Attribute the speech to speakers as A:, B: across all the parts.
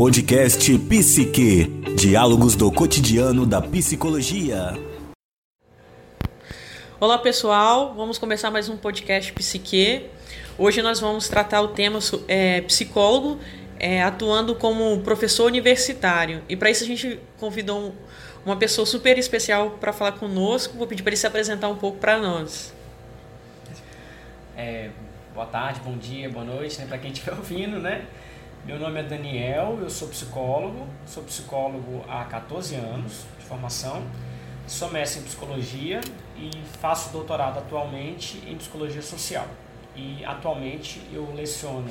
A: Podcast Psique. Diálogos do cotidiano da psicologia.
B: Olá pessoal, vamos começar mais um podcast Psique. Hoje nós vamos tratar o tema é, psicólogo é, atuando como professor universitário. E para isso a gente convidou um, uma pessoa super especial para falar conosco. Vou pedir para ele se apresentar um pouco para nós.
C: É, boa tarde, bom dia, boa noite, né, para quem estiver ouvindo, né? Meu nome é Daniel, eu sou psicólogo, sou psicólogo há 14 anos de formação, sou mestre em psicologia e faço doutorado atualmente em psicologia social. E atualmente eu leciono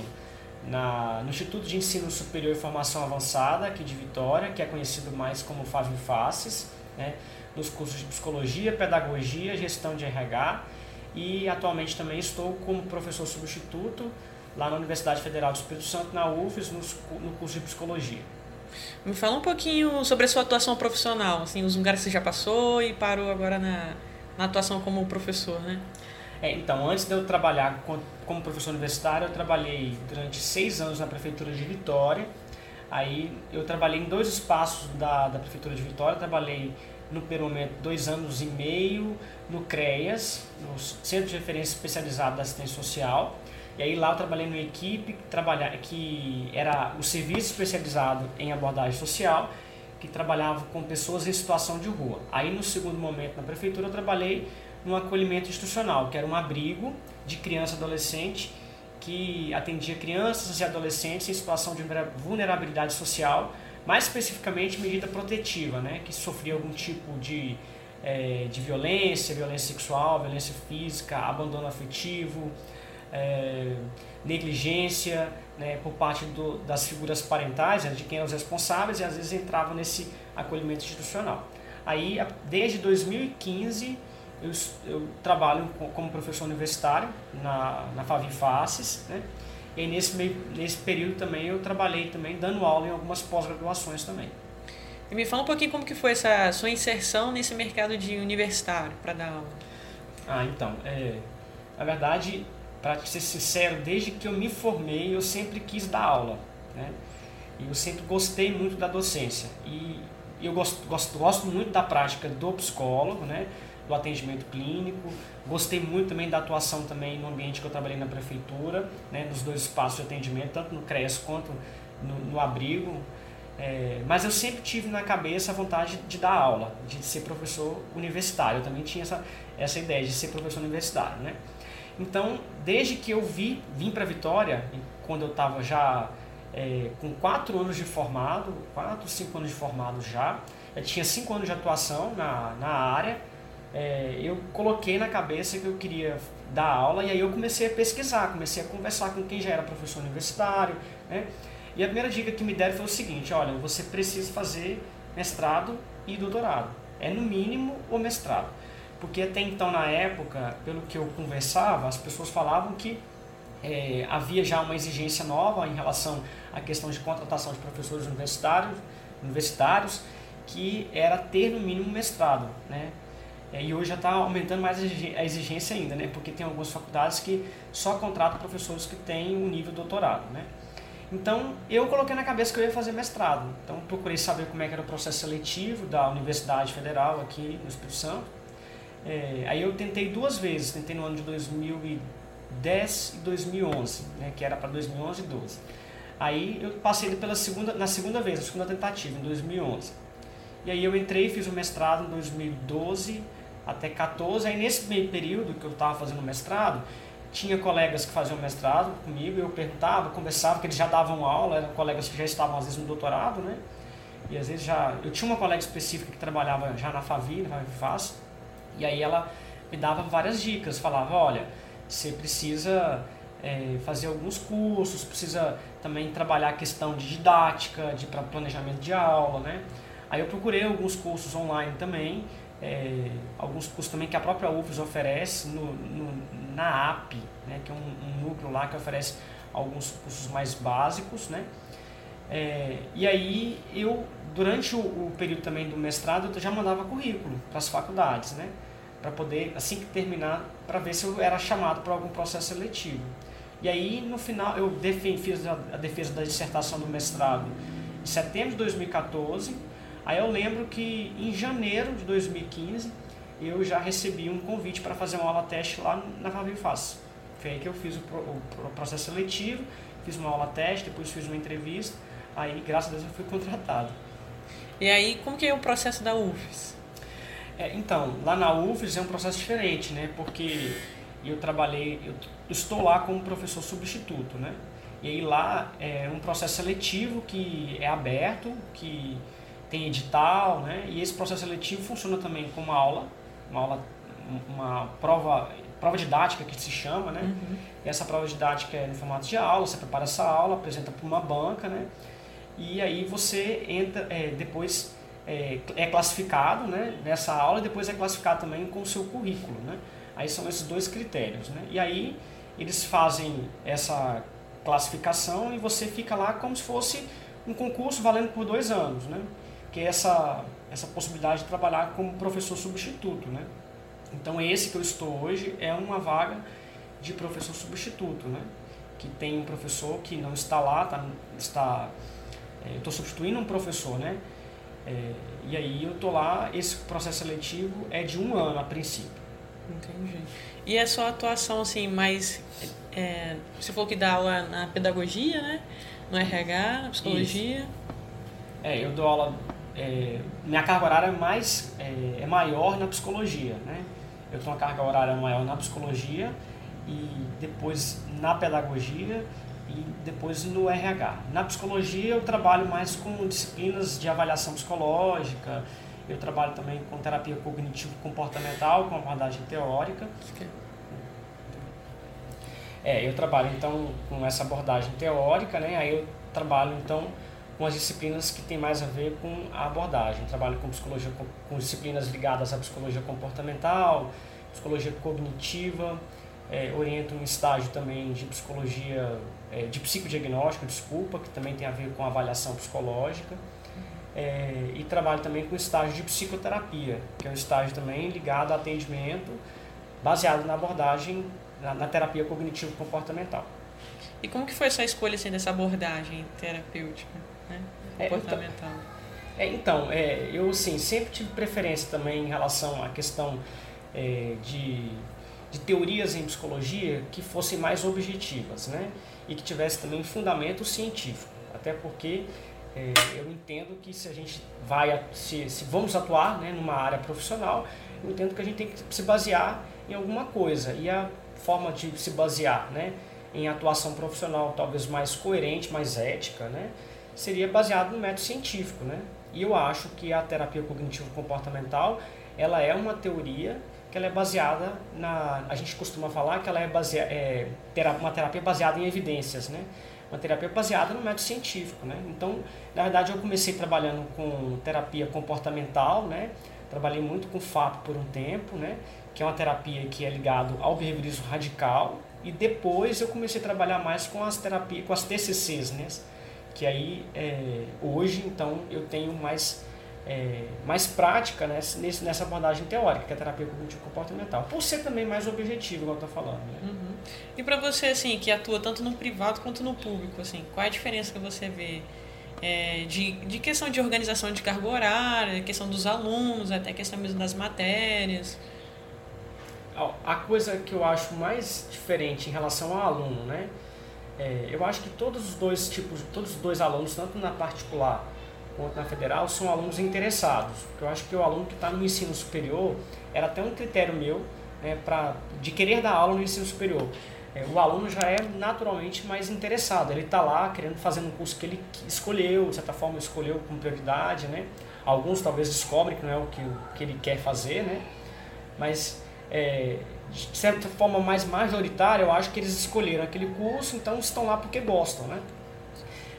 C: na, no Instituto de Ensino Superior e Formação Avançada aqui de Vitória, que é conhecido mais como Fábio Faces, né, nos cursos de psicologia, pedagogia, gestão de RH e atualmente também estou como professor substituto lá na Universidade Federal do Espírito Santo, na UFES, no, curso de psicologia.
B: Me fala um pouquinho sobre a sua atuação profissional, assim, os lugares que você já passou e parou agora na, na atuação como professor, né?
C: É, então, antes de eu trabalhar como professor universitário, eu trabalhei durante seis anos na Prefeitura de Vitória. Aí eu trabalhei em dois espaços da, da Prefeitura de Vitória, trabalhei no primeiro momento dois anos e meio no CREAS, no Centro de Referência Especializado da Assistência Social, e aí lá eu trabalhei numa equipe que, trabalha, que era o serviço especializado em abordagem social, que trabalhava com pessoas em situação de rua. Aí no segundo momento na prefeitura eu trabalhei no acolhimento institucional, que era um abrigo de criança e adolescente que atendia crianças e adolescentes em situação de vulnerabilidade social, mais especificamente medida protetiva, né, que sofria algum tipo de, é, de violência, violência sexual, violência física, abandono afetivo, é, negligência né, por parte do, das figuras parentais, né, de quem eram os responsáveis, e às vezes entravam nesse acolhimento institucional. Aí, desde 2015, eu, eu trabalho como professor universitário na, na Faces, né? E nesse, meio, nesse período também eu trabalhei também dando aula em algumas pós-graduações também.
B: E me fala um pouquinho como que foi essa sua inserção nesse mercado de universitário para dar aula.
C: Ah, então, é, na verdade, para ser sincero, desde que eu me formei, eu sempre quis dar aula. Né? E eu sempre gostei muito da docência. E eu gosto, gosto, gosto muito da prática do psicólogo, né? do atendimento clínico. Gostei muito também da atuação também no ambiente que eu trabalhei na prefeitura, né? nos dois espaços de atendimento, tanto no CRES quanto no, no abrigo. É, mas eu sempre tive na cabeça a vontade de dar aula, de ser professor universitário. Eu também tinha essa, essa ideia de ser professor universitário. Né? Então, desde que eu vi, vim para Vitória, quando eu estava já é, com quatro anos de formado, quatro, cinco anos de formado já, eu tinha cinco anos de atuação na, na área, é, eu coloquei na cabeça que eu queria dar aula e aí eu comecei a pesquisar, comecei a conversar com quem já era professor universitário, né? E a primeira dica que me deram foi o seguinte, olha, você precisa fazer mestrado e doutorado. É no mínimo o mestrado. Porque até então, na época, pelo que eu conversava, as pessoas falavam que é, havia já uma exigência nova em relação à questão de contratação de professores universitários, universitários que era ter no mínimo mestrado, né? É, e hoje já está aumentando mais a exigência ainda, né? Porque tem algumas faculdades que só contratam professores que têm um nível doutorado, né? Então, eu coloquei na cabeça que eu ia fazer mestrado. Então, procurei saber como é que era o processo seletivo da Universidade Federal aqui no Espírito Santo. É, aí eu tentei duas vezes, tentei no ano de 2010 e 2011, né, que era para 2011 e 12. Aí eu passei pela segunda, na segunda vez, a segunda tentativa, em 2011. E aí eu entrei e fiz o mestrado em 2012 até 14. Aí nesse meio período que eu estava fazendo o mestrado, tinha colegas que faziam mestrado comigo, eu perguntava, conversava, que eles já davam aula, eram colegas que já estavam às vezes no doutorado, né? E às vezes já. Eu tinha uma colega específica que trabalhava já na Favi, na Favifaz, e aí ela me dava várias dicas, falava, olha, você precisa é, fazer alguns cursos, precisa também trabalhar a questão de didática, de planejamento de aula, né? Aí eu procurei alguns cursos online também, é, alguns cursos também que a própria UFES oferece no, no na AP, né, que é um, um, núcleo lá que oferece alguns cursos mais básicos, né? É, e aí eu, durante o, o, período também do mestrado, eu já mandava currículo para as faculdades, né? Para poder, assim que terminar, para ver se eu era chamado para algum processo seletivo. E aí, no final, eu defendi, fiz a, defesa da dissertação do mestrado em setembro de 2014. Aí eu lembro que em janeiro de 2015 eu já recebi um convite para fazer uma aula teste lá na Fabio Faz. Foi aí que eu fiz o, o, o, processo seletivo, fiz uma aula teste, depois fiz uma entrevista, aí graças a Deus eu fui contratado.
B: E aí, como que é o processo da UFES?
C: É, então, lá na UFES é um processo diferente, né? Porque eu trabalhei, eu estou lá como professor substituto, né? E aí lá é um processo seletivo que é aberto, que tem edital, né? E esse processo seletivo funciona também como aula, uma aula, uma prova, prova didática que se chama, né? Uhum. essa prova didática é no formato de aula, você prepara essa aula, apresenta para uma banca, né? E aí você entra, é, depois é, é, classificado, né? Nessa aula, e depois é classificado também com o seu currículo, né? Aí são esses dois critérios, né? E aí eles fazem essa classificação e você fica lá como se fosse um concurso valendo por dois anos, né? Que é essa, essa possibilidade de trabalhar como professor substituto, né? Então esse que eu estou hoje é uma vaga de professor substituto, né? Que tem um professor que não está lá, tá, está, é, eu estou substituindo um professor, né? É, e aí eu estou lá, esse processo seletivo é de um ano a princípio.
B: Entendi. E a sua atuação, assim, mais. É, você falou que dá aula na pedagogia, né? No RH, na psicologia. Isso.
C: É, eu dou aula. É, minha carga horária é, mais, é, é maior na psicologia, né? Eu tenho uma carga horária maior na psicologia e depois na pedagogia e depois no RH. Na psicologia eu trabalho mais com disciplinas de avaliação psicológica, eu trabalho também com terapia cognitivo-comportamental, com abordagem teórica. É, eu trabalho então com essa abordagem teórica, né? Aí eu trabalho então com as disciplinas que tem mais a ver com a abordagem. Eu trabalho com psicologia com disciplinas ligadas à psicologia comportamental, psicologia cognitiva, é, oriento um estágio também de psicologia é, de psicodiagnóstico, desculpa, que também tem a ver com avaliação psicológica é, e trabalho também com estágio de psicoterapia, que é um estágio também ligado a atendimento baseado na abordagem, na, na terapia cognitivo-comportamental.
B: E como que foi essa escolha assim, dessa abordagem terapêutica, né? comportamental?
C: É, então, é, então é, eu sim, sempre tive preferência também em relação à questão é, de, de teorias em psicologia que fossem mais objetivas, né? E que tivesse também fundamento científico. Até porque é, eu entendo que se a gente vai, se, se vamos atuar né, numa área profissional, eu entendo que a gente tem que se basear em alguma coisa. E a forma de se basear né, em atuação profissional talvez mais coerente, mais ética, né, seria baseado no método científico. Né? E eu acho que a terapia cognitivo-comportamental ela é uma teoria que ela é baseada na... A gente costuma falar que ela é, basea, é uma terapia baseada em evidências, né? uma terapia baseada no método científico, né? Então, na verdade, eu comecei trabalhando com terapia comportamental, né? Trabalhei muito com FAP por um tempo, né? Que é uma terapia que é ligado ao behaviorismo radical. E depois eu comecei a trabalhar mais com as terapias, com as TCCs, né? Que aí, é, hoje, então, eu tenho mais é, mais prática nessa, nessa abordagem teórica, que é a terapia cognitivo-comportamental, por ser também mais objetivo, igual eu estou falando. Né?
B: Uhum. E para você, assim, que atua tanto no privado quanto no público, assim, qual é a diferença que você vê é, de, de questão de organização de carga horária, questão dos alunos, até questão mesmo das matérias?
C: A coisa que eu acho mais diferente em relação ao aluno, né? É, eu acho que todos os dois tipos, todos os dois alunos, tanto na particular quanto na federal são alunos interessados. Eu acho que o aluno que está no ensino superior era até um critério meu né, de querer dar aula no ensino superior. É, o aluno já é naturalmente mais interessado, ele está lá querendo fazer um curso que ele escolheu, de certa forma escolheu com prioridade, né? Alguns talvez descobrem que não é o que, que ele quer fazer, né? Mas é, de certa forma mais majoritária, eu acho que eles escolheram aquele curso, então estão lá porque gostam, né?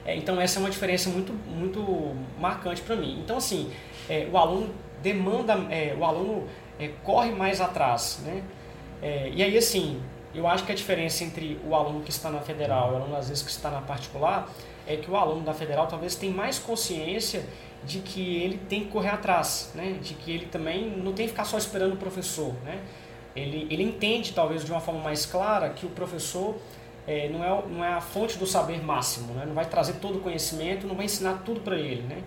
C: É, então essa é uma diferença muito, muito marcante para mim. Então assim, é, o aluno demanda, é, o aluno é, corre mais atrás, né? É, e aí assim, eu acho que a diferença entre o aluno que está na federal e o aluno às vezes que está na particular é que o aluno da federal talvez tenha mais consciência de que ele tem que correr atrás, né? De que ele também não tem que ficar só esperando o professor, né? Ele, ele entende talvez de uma forma mais clara que o professor é, não, é, não é a fonte do saber máximo, né? não vai trazer todo o conhecimento, não vai ensinar tudo para ele. Né?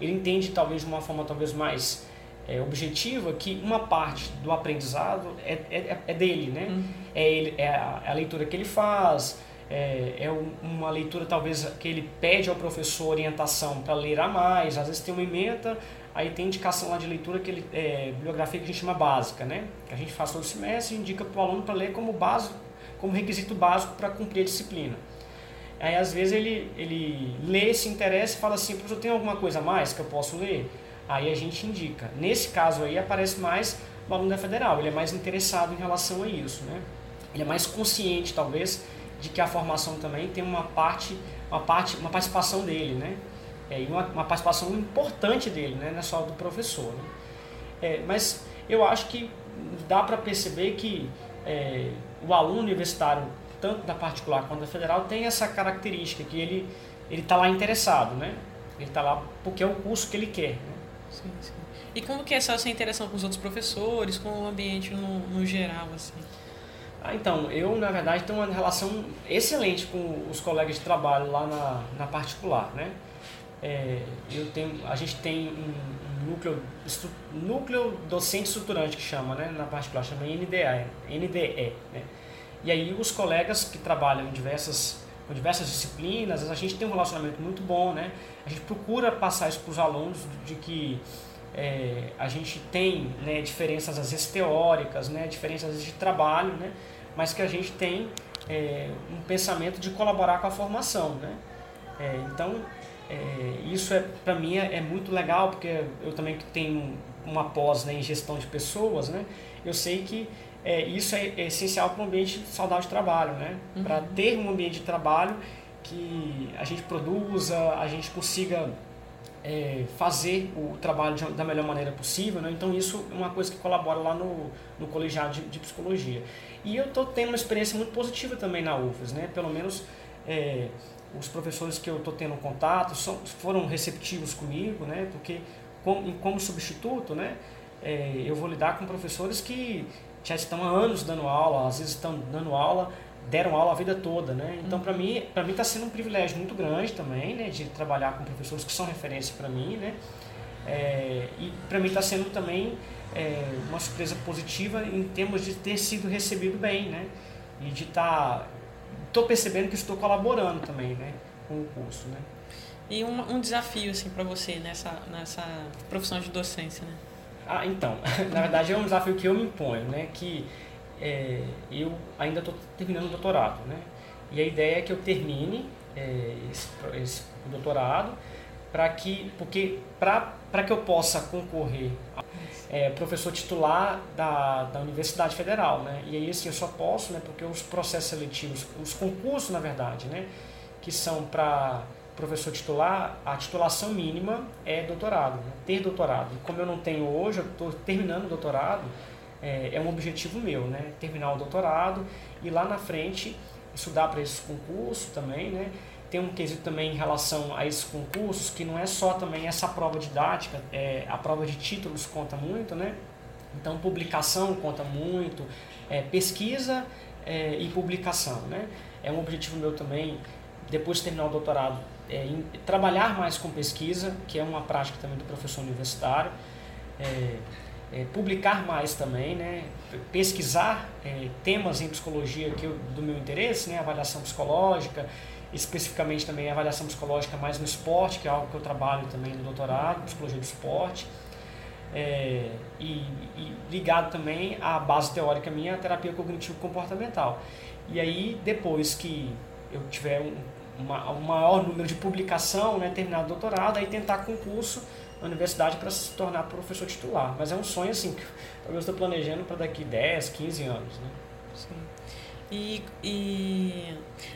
C: Ele entende talvez de uma forma talvez mais é, objetiva que uma parte do aprendizado é, é, é dele, né? Uhum. É, ele, é a, é a, leitura que ele faz, é, é uma leitura talvez que ele pede ao professor orientação para ler a mais, às vezes tem uma emenda, aí tem indicação lá de leitura, que ele, é, bibliografia que a gente chama básica, né? Que a gente faz todo semestre e indica para o aluno para ler como básico, como requisito básico para cumprir a disciplina. Aí às vezes ele, ele lê, se interessa e fala assim, professor, tem alguma coisa a mais que eu posso ler? Aí a gente indica. Nesse caso aí aparece mais o aluno da federal, ele é mais interessado em relação a isso, né? Ele é mais consciente, talvez, de que a formação também tem uma parte, uma parte, uma participação dele, né? É, e uma, uma participação importante dele, né? Não é só do professor, né? É, mas eu acho que dá para perceber que é, o aluno universitário, tanto da particular quanto da federal, tem essa característica que ele ele está lá interessado, né? Ele está lá porque é o curso que ele quer. Né?
B: Sim, sim. E como que é essa interação com os outros professores, com o ambiente no, no geral, assim?
C: Ah, então, eu, na verdade, tenho uma relação excelente com os colegas de trabalho lá na, na particular, né? É, eu tenho, a gente tem um, núcleo, núcleo docente estruturante que chama, né? Na particular, chama NDE, NDE, né? E aí os colegas que trabalham em diversas, com diversas disciplinas, a gente tem um relacionamento muito bom, né? A gente procura passar isso para os alunos de que é, a gente tem né, diferenças às vezes teóricas, né, diferenças de trabalho, né, mas que a gente tem é, um pensamento de colaborar com a formação. Né? É, então, é, isso é, para mim é, é, muito legal, porque eu também tenho uma pós né, em gestão de pessoas, né, eu sei que é, isso é, essencial para um ambiente saudável de trabalho, né? Uhum. para ter um ambiente de trabalho que a gente produza, a gente consiga é, fazer o trabalho de, da melhor maneira possível. Né? Então, isso é uma coisa que colabora lá no, no colegiado de, de psicologia. E eu estou tendo uma experiência muito positiva também na UFES, né? pelo menos é, os professores que eu estou tendo contato são, foram receptivos comigo, né? porque como, como substituto, né? É, eu vou lidar com professores que já estão há anos dando aula, às vezes estão dando aula deram aula a vida toda, né? Então para mim, para mim está sendo um privilégio muito grande também, né, de trabalhar com professores que são referência para mim, né? É, e para mim está sendo também é, uma surpresa positiva em termos de ter sido recebido bem, né? E de estar, tá, estou percebendo que estou colaborando também, né, com o curso, né?
B: E um, um desafio assim para você nessa nessa profissão de docência, né?
C: Ah, então, na verdade é um desafio que eu me imponho, né? Que é, eu ainda estou terminando o doutorado, né? E a ideia é que eu termine é, esse, esse doutorado para que, porque para que eu possa concorrer é, professor titular da, da Universidade Federal, né? E aí assim eu só posso, né? Porque os processos seletivos, os concursos na verdade, né? Que são para professor titular, a titulação mínima é doutorado, né? ter doutorado. E como eu não tenho hoje, eu estou terminando o doutorado, é, é um objetivo meu, né? Terminar o doutorado e lá na frente estudar para esse concurso também, né? Tem um quesito também em relação a esses concursos que não é só também essa prova didática, é, a prova de títulos conta muito, né? Então publicação conta muito, é, pesquisa é, e publicação, né? É um objetivo meu também, depois de terminar o doutorado, é, em, trabalhar mais com pesquisa, que é uma prática também do professor universitário. É, é, publicar mais também, né? pesquisar é, temas em psicologia que eu, do meu interesse, né? avaliação psicológica, especificamente também avaliação psicológica mais no esporte, que é algo que eu trabalho também no doutorado, psicologia do esporte, é, e, e, ligado também à base teórica minha, a terapia cognitivo-comportamental. E aí, depois que eu tiver um, uma, um maior número de publicação, né, terminar o doutorado, aí tentar concurso na universidade para se tornar professor titular. Mas é um sonho assim que eu estou planejando para daqui 10, 15 anos. Né?
B: Sim. E, e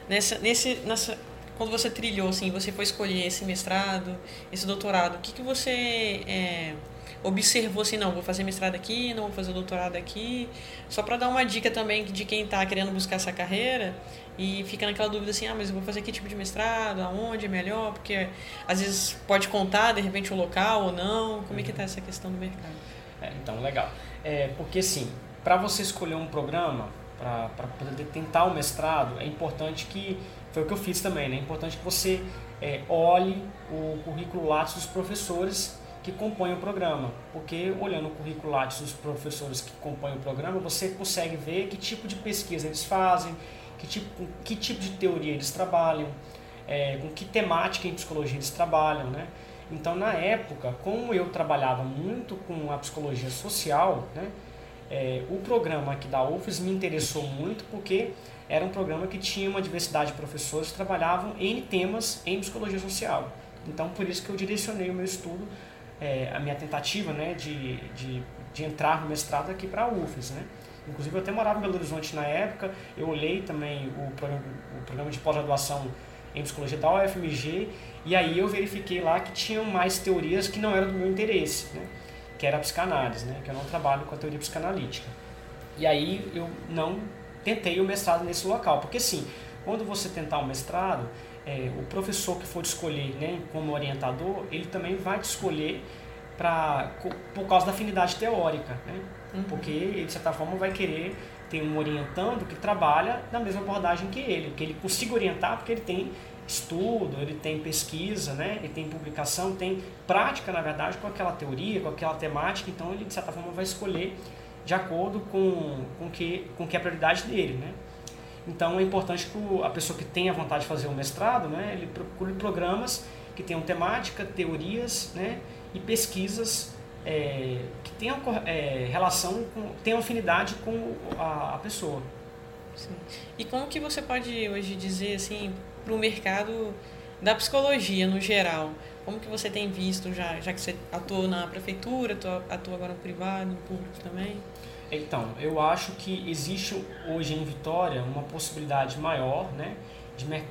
B: nessa, nesse, nessa, quando você trilhou, assim, você foi escolher esse mestrado, esse doutorado, o que, que você é, observou assim, não, vou fazer mestrado aqui, não vou fazer doutorado aqui, só para dar uma dica também de quem está querendo buscar essa carreira e fica naquela dúvida assim, ah, mas eu vou fazer que tipo de mestrado, aonde é melhor, porque às vezes pode contar de repente o local ou não, como é que está essa questão do mercado?
C: É, então, legal. É, porque assim, para você escolher um programa, para poder tentar o mestrado, é importante que, foi o que eu fiz também, né? é importante que você é, olhe o currículo Lattes dos professores que compõem o programa, porque olhando o currículo Lattes dos professores que compõem o programa, você consegue ver que tipo de pesquisa eles fazem, que tipo, que tipo de teoria eles trabalham, é, com que temática em psicologia eles trabalham, né? Então, na época, como eu trabalhava muito com a psicologia social, né, é, o programa aqui da UFES me interessou muito porque era um programa que tinha uma diversidade de professores que trabalhavam em temas em psicologia social. Então, por isso que eu direcionei o meu estudo, é, a minha tentativa né, de, de, de entrar no mestrado aqui para a UFES. Né? Inclusive, eu até morava em Belo Horizonte na época, eu olhei também o programa, o programa de pós-graduação em psicologia da UFMG e aí eu verifiquei lá que tinham mais teorias que não eram do meu interesse, né? Que era a psicanálise, né? que eu não trabalho com a teoria psicanalítica. E aí eu não tentei o mestrado nesse local, porque sim, quando você tentar o mestrado, é, o professor que for escolher né, como orientador, ele também vai te escolher pra, por causa da afinidade teórica, né? Uhum. porque ele, de certa forma, vai querer ter um orientando que trabalha na mesma abordagem que ele, que ele consiga orientar porque ele tem estudo, ele tem pesquisa, né? ele tem publicação, tem prática, na verdade, com aquela teoria, com aquela temática, então ele, de certa forma, vai escolher de acordo com, com, que, com que é a prioridade dele. Né? Então é importante que a pessoa que tenha vontade de fazer um mestrado, né, ele procure programas que tenham temática, teorias né, e pesquisas é, que tenham é, relação, com, tenham afinidade com a, a pessoa.
B: Sim. E como que você pode hoje dizer assim para o mercado da psicologia no geral? Como que você tem visto já, já que você atuou na prefeitura, atua, atua agora no privado, no público também?
C: Então, eu acho que existe hoje em Vitória uma possibilidade maior, né, de mer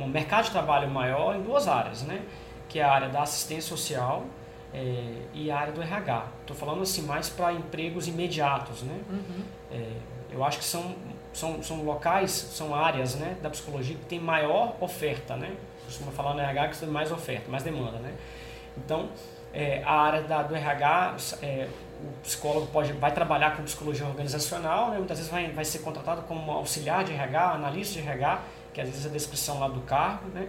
C: um mercado de trabalho maior em duas áreas, né, que é a área da assistência social é, e a área do RH. Estou falando assim mais para empregos imediatos, né. Uhum. É, eu acho que são são, são locais, são áreas né, da psicologia que tem maior oferta, né? Costuma falar no RH que tem mais oferta, mais demanda, né? Então, é, a área da, do RH, é, o psicólogo pode, vai trabalhar com psicologia organizacional, né? muitas vezes vai, vai ser contratado como auxiliar de RH, analista de RH, que às vezes é a descrição lá do cargo, né?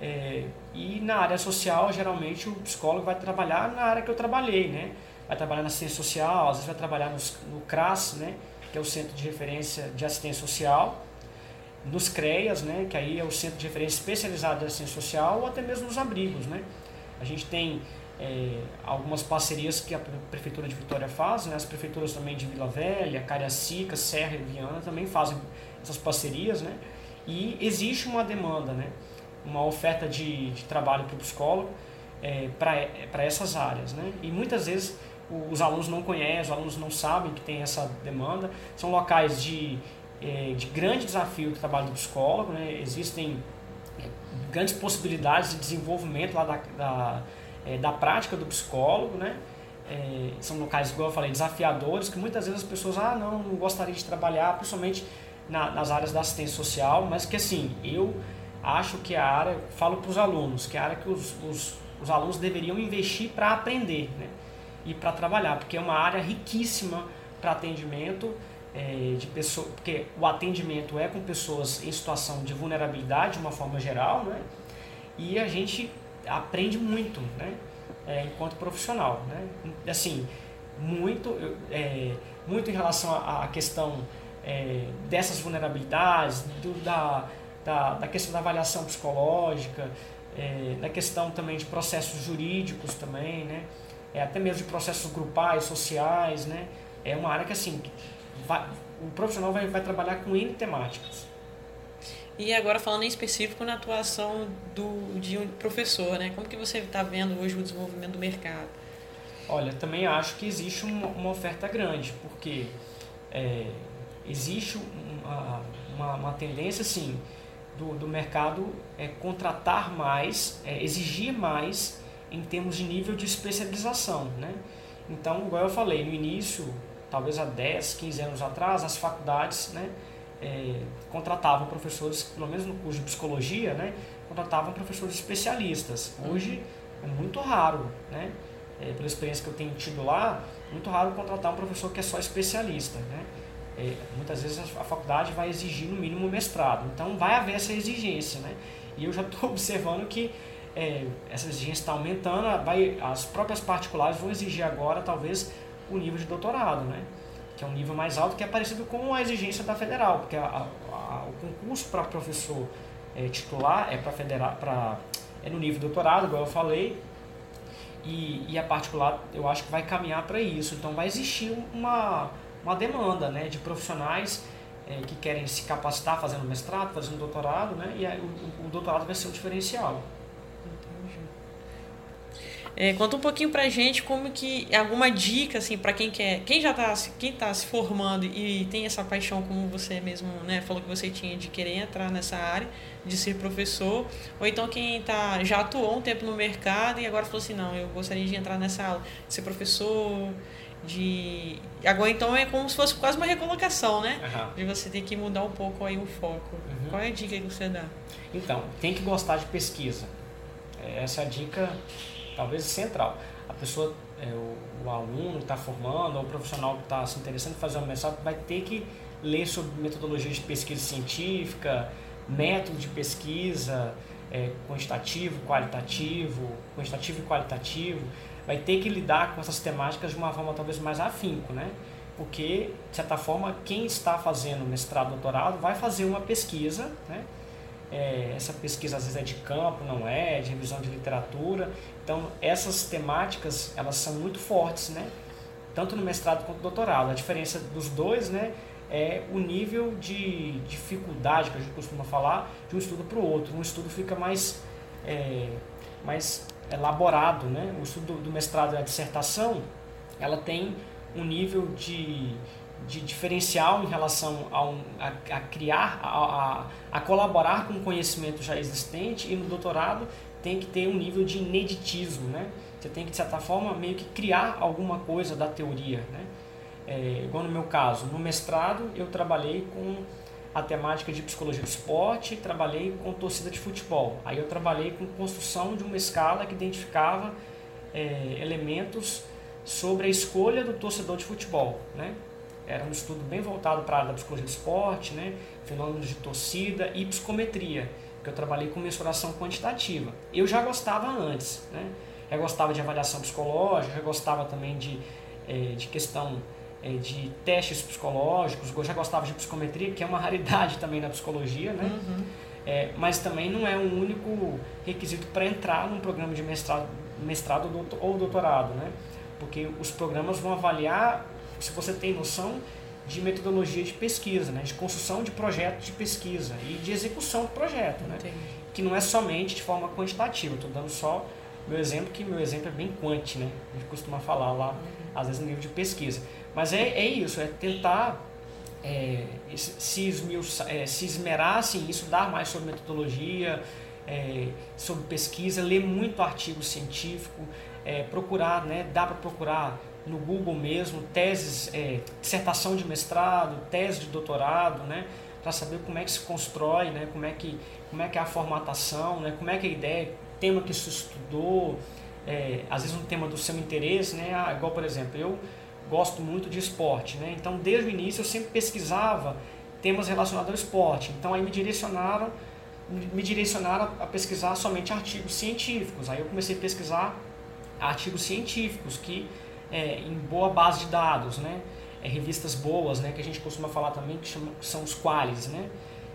C: É, e na área social, geralmente, o psicólogo vai trabalhar na área que eu trabalhei, né? Vai trabalhar na ciência social, às vezes vai trabalhar nos, no CRAS, né? Que é o Centro de Referência de Assistência Social, nos CREAS, né, que aí é o Centro de Referência Especializado de Assistência Social, ou até mesmo nos abrigos. Né? A gente tem é, algumas parcerias que a Prefeitura de Vitória faz, né? as prefeituras também de Vila Velha, Cariacica, Serra e Viana também fazem essas parcerias, né? e existe uma demanda, né? uma oferta de, de trabalho para o psicólogo é, para essas áreas. Né? E muitas vezes os alunos não conhecem, os alunos não sabem que tem essa demanda. São locais de, é, de grande desafio do trabalho do psicólogo, né? existem é, grandes possibilidades de desenvolvimento lá da, da, é, da prática do psicólogo, né? É, são locais, igual eu falei, desafiadores, que muitas vezes as pessoas, ah, não, não gostaria de trabalhar, principalmente na, nas áreas da assistência social, mas que assim, eu acho que a área, falo para os alunos, que é a área que os, os, os alunos deveriam investir para aprender, né? E para trabalhar, porque é uma área riquíssima para atendimento é, de pessoa, porque o atendimento é com pessoas em situação de vulnerabilidade de uma forma geral, né? E a gente aprende muito, né? É, enquanto profissional, né? Assim, muito, é, muito em relação à, questão é, dessas vulnerabilidades, do, da, da, da, questão da avaliação psicológica, é, da questão também de processos jurídicos também, né? É, até mesmo de processos grupais, sociais, né? É uma área que, assim, vai, o profissional vai, vai trabalhar com N temáticas.
B: E agora falando em específico na atuação do, de um professor, né? Como que você está vendo hoje o desenvolvimento do mercado?
C: Olha, também acho que existe uma, uma oferta grande, porque é, existe uma, uma, uma, tendência, assim, do, do mercado é, contratar mais, é, exigir mais em termos de nível de especialização. Né? Então, igual eu falei, no início, talvez há 10, 15 anos atrás, as faculdades né, é, contratavam professores, pelo menos no curso de psicologia, né, contratavam professores especialistas. Hoje é muito raro, né, é, pela experiência que eu tenho tido lá, muito raro contratar um professor que é só especialista. Né? é, muitas vezes a faculdade vai exigir no mínimo mestrado, então vai haver essa exigência, né? E eu já estou observando que é, essa exigência está aumentando, vai, as próprias particulares vão exigir agora talvez o nível de doutorado, né? que é um nível mais alto, que é parecido com a exigência da federal, porque a, a, o concurso para professor é, titular é para federal, para é no nível doutorado, igual eu falei, e, e a particular eu acho que vai caminhar para isso. Então vai existir uma, uma demanda né, de profissionais é, que querem se capacitar fazendo mestrado, fazendo doutorado, né, e o, o doutorado vai ser um diferencial.
B: É, conta um pouquinho pra gente como que alguma dica assim para quem quer, quem já tá, quem tá se formando e tem essa paixão como você mesmo, né, falou que você tinha de querer entrar nessa área, de ser professor, ou então quem tá já atuou um tempo no mercado e agora falou assim, não, eu gostaria de entrar nessa aula, de ser professor, de agora então é como se fosse quase uma recolocação, né? Uhum. De você ter que mudar um pouco aí o foco. Uhum. Qual é a dica que você dá?
C: Então, tem que gostar de pesquisa. Essa é a dica talvez central. A pessoa, é, o, o, aluno que está formando, ou o profissional que está se interessando em fazer um mestrado, vai ter que ler sobre metodologias de pesquisa científica, método de pesquisa, é, quantitativo, qualitativo, quantitativo e qualitativo, vai ter que lidar com essas temáticas de uma forma talvez mais afinco, né? Porque, de certa forma, quem está fazendo mestrado, doutorado, vai fazer uma pesquisa, né? É, essa pesquisa às vezes é de campo, não é, de revisão de literatura. Então, essas temáticas, elas são muito fortes, né? Tanto no mestrado quanto no doutorado. A diferença dos dois, né, é o nível de dificuldade que a gente costuma falar de um estudo para o outro. Um estudo fica mais, é, mais elaborado, né? O estudo do mestrado e a dissertação, ela tem um nível de de diferencial em relação a, um, a, a criar, a, a, colaborar com o conhecimento já existente e no doutorado tem que ter um nível de ineditismo, né? Você tem que, de certa forma, meio que criar alguma coisa da teoria, né? É, igual no meu caso, no mestrado eu trabalhei com a temática de psicologia do esporte, trabalhei com torcida de futebol. Aí eu trabalhei com construção de uma escala que identificava é, elementos sobre a escolha do torcedor de futebol, né? Era um estudo bem voltado para a área da psicologia do esporte, né? fenômenos de torcida e psicometria, que eu trabalhei com mensuração quantitativa. Eu já gostava antes, né? já gostava de avaliação psicológica, já gostava também de, é, de questão é, de testes psicológicos, eu já gostava de psicometria, que é uma raridade também na psicologia, né? Uhum. É, mas também não é um único requisito para entrar num programa de mestrado, mestrado ou doutorado, né? Porque os programas vão avaliar se você tem noção de metodologia de pesquisa, né? de construção de projetos de pesquisa e de execução do projeto, né? que não é somente de forma quantitativa. Estou dando só meu exemplo, que meu exemplo é bem quanti, né? a gente costuma falar lá, uhum. às vezes no nível de pesquisa. Mas é, é isso, é tentar é, se, esmiuçar, é, se esmerar assim, estudar mais sobre metodologia, é, sobre pesquisa, ler muito artigo científico, é, procurar, né? dá para procurar no Google mesmo, teses, é, dissertação de mestrado, tese de doutorado, né, para saber como é que se constrói, né, como é que como é que é a formatação, né, como é que é a ideia, tema que se estudou, é, às vezes um tema do seu interesse, né, ah, igual por exemplo, eu gosto muito de esporte, né, então desde o início eu sempre pesquisava temas relacionados ao esporte, então aí me direcionaram me direcionaram a pesquisar somente artigos científicos, aí eu comecei a pesquisar artigos científicos que é, em boa base de dados, né? É, revistas boas, né? Que a gente costuma falar também que chama, são os qualis, né?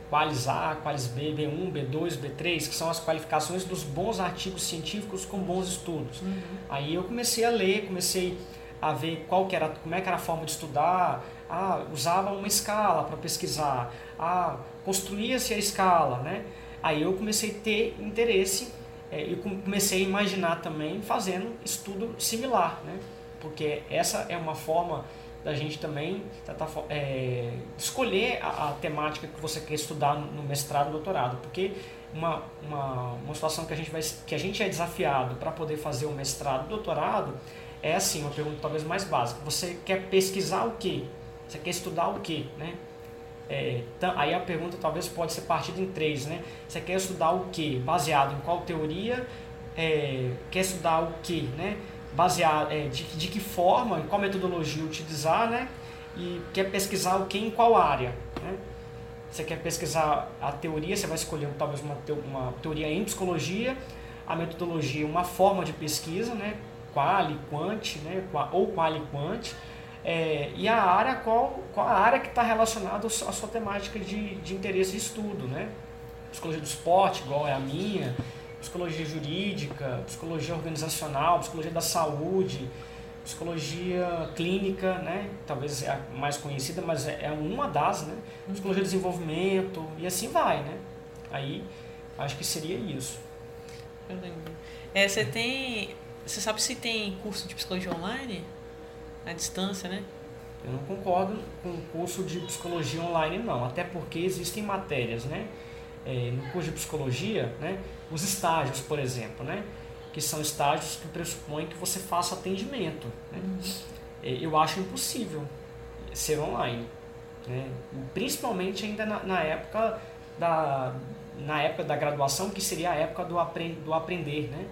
C: Qualis A, Qualis B, B1, B2, B3, que são as qualificações dos bons artigos científicos com bons estudos. Uhum. Aí eu comecei a ler, comecei a ver qual que era, como é que era a forma de estudar, ah, usava uma escala para pesquisar, ah, construía-se a escala, né? Aí eu comecei a ter interesse é, e comecei a imaginar também fazendo estudo similar, né? Porque essa é uma forma da gente também tentar é, escolher a, a, temática que você quer estudar no mestrado, doutorado, porque uma, uma, uma situação que a gente vai que a gente é desafiado para poder fazer o mestrado, doutorado é assim uma pergunta talvez mais básica. Você quer pesquisar o quê? Você quer estudar o quê, né? É, aí a pergunta talvez pode ser partida em três, né? Você quer estudar o quê? Baseado em qual teoria? É, quer estudar o quê, né? Baseado é, de, de que forma, qual metodologia utilizar, né? e quer pesquisar o que em qual área. Né? Você quer pesquisar a teoria, você vai escolher talvez uma, uma teoria em psicologia, a metodologia, uma forma de pesquisa, né? quali, quant, né? ou quali, quant, é, e a área, qual, qual a área que está relacionada à sua temática de, de interesse de estudo, né? Psicologia do esporte, igual é a minha, psicologia jurídica, psicologia organizacional, psicologia da saúde, psicologia clínica, né? Talvez é a mais conhecida, mas é, é uma das, né? Psicologia de desenvolvimento e assim vai, né? Aí acho que seria isso.
B: Eu lembro. É, você tem, você sabe se tem curso de psicologia online? à distância, né?
C: Eu não concordo com o curso de psicologia online, não. Até porque existem matérias, né? É, no curso de psicologia, né? Os estágios, por exemplo, né? Que são estágios que pressupõem que você faça atendimento. Né? Uhum. É, eu acho impossível ser online. Né? Principalmente ainda na, na, época da, na época da graduação, que seria a época do, apre, do aprender, né?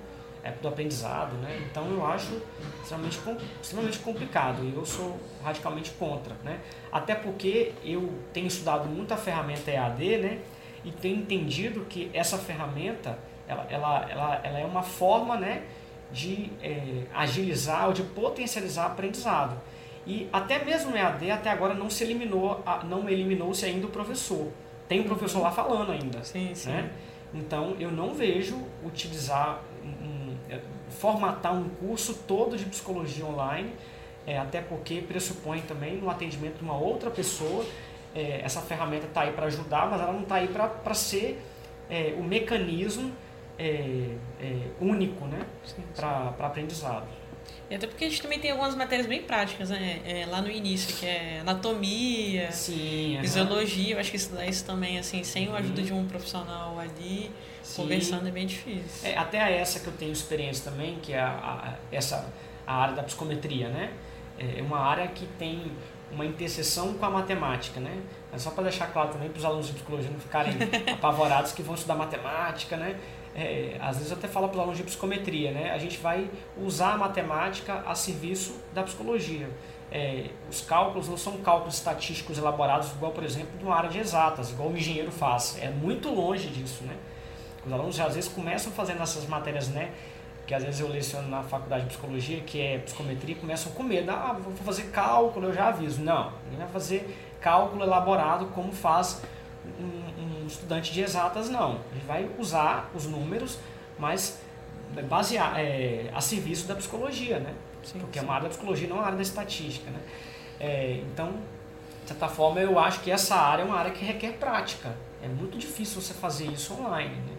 C: é do aprendizado, né? Então eu acho extremamente, extremamente complicado e eu sou radicalmente contra, né? Até porque eu tenho estudado muito a ferramenta EAD, né? E tenho entendido que essa ferramenta, ela, ela, ela, ela é uma forma, né? De é, agilizar ou de potencializar o aprendizado. E até mesmo no EAD, até agora não se eliminou, não eliminou-se ainda o professor. Tem o professor lá falando ainda.
B: Sim, sim.
C: Né? Então eu não vejo utilizar um é, formatar um curso todo de psicologia online, é, até porque pressupõe também no atendimento de uma outra pessoa. É, essa ferramenta está aí para ajudar, mas ela não está aí para ser é, o mecanismo é, é, único né? para aprendizado.
B: E até porque a gente também tem algumas matérias bem práticas, né? É, lá no início, que é anatomia,
C: Sim,
B: fisiologia, uhum. eu acho que isso, isso também, assim, sem a ajuda uhum. de um profissional ali, Sim. conversando é bem difícil.
C: É, até essa que eu tenho experiência também, que é a, a essa, a área da psicometria, né? É uma área que tem uma interseção com a matemática, né? Mas só para deixar claro também para os alunos de psicologia não ficarem apavorados que vão estudar matemática, né? É, às vezes eu até falo para os alunos de psicometria, né? A gente vai usar a matemática a serviço da psicologia. É, os cálculos não são cálculos estatísticos elaborados igual, por exemplo, de uma área de exatas, igual o engenheiro faz. É muito longe disso, né? Os alunos às vezes começam fazendo essas matérias, né? Que às vezes eu leciono na faculdade de psicologia, que é psicometria, começam com medo. Ah, vou fazer cálculo, eu já aviso. Não, ninguém vai fazer cálculo elaborado como faz um, um estudante de exatas, não. Gente vai usar os números, mas basear, é, a serviço da psicologia, né? Sim, Porque sim. é uma área da psicologia, não é uma área da estatística, né? É, então, de certa forma, eu acho que essa área é uma área que requer prática. É muito difícil você fazer isso online, né?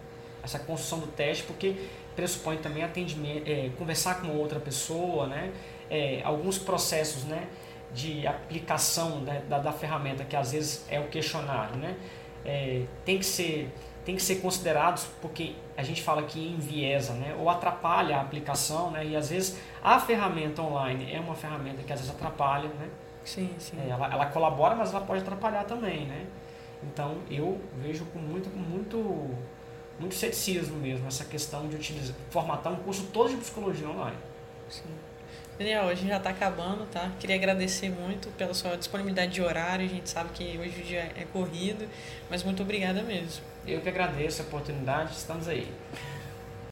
C: Essa construção do teste, porque pressupõe também atendimento, é, conversar com outra pessoa, né? É, alguns processos né, de aplicação né, da, da ferramenta, que às vezes é o questionário, né? É, tem, que ser, tem que ser considerados, porque a gente fala que enviesa, né? ou atrapalha a aplicação, né? e às vezes a ferramenta online é uma ferramenta que às vezes atrapalha, né?
B: Sim, sim.
C: É, ela, ela colabora, mas ela pode atrapalhar também, né? Então eu vejo com muito, muito muito ceticismo mesmo, essa questão de utilizar, formatar um curso todo de psicologia online.
B: Sim. Daniel, hoje já está acabando, tá? Queria agradecer muito pela sua disponibilidade de horário. A gente sabe que hoje o dia é corrido, mas muito obrigada mesmo.
C: Eu que agradeço a oportunidade, estamos aí.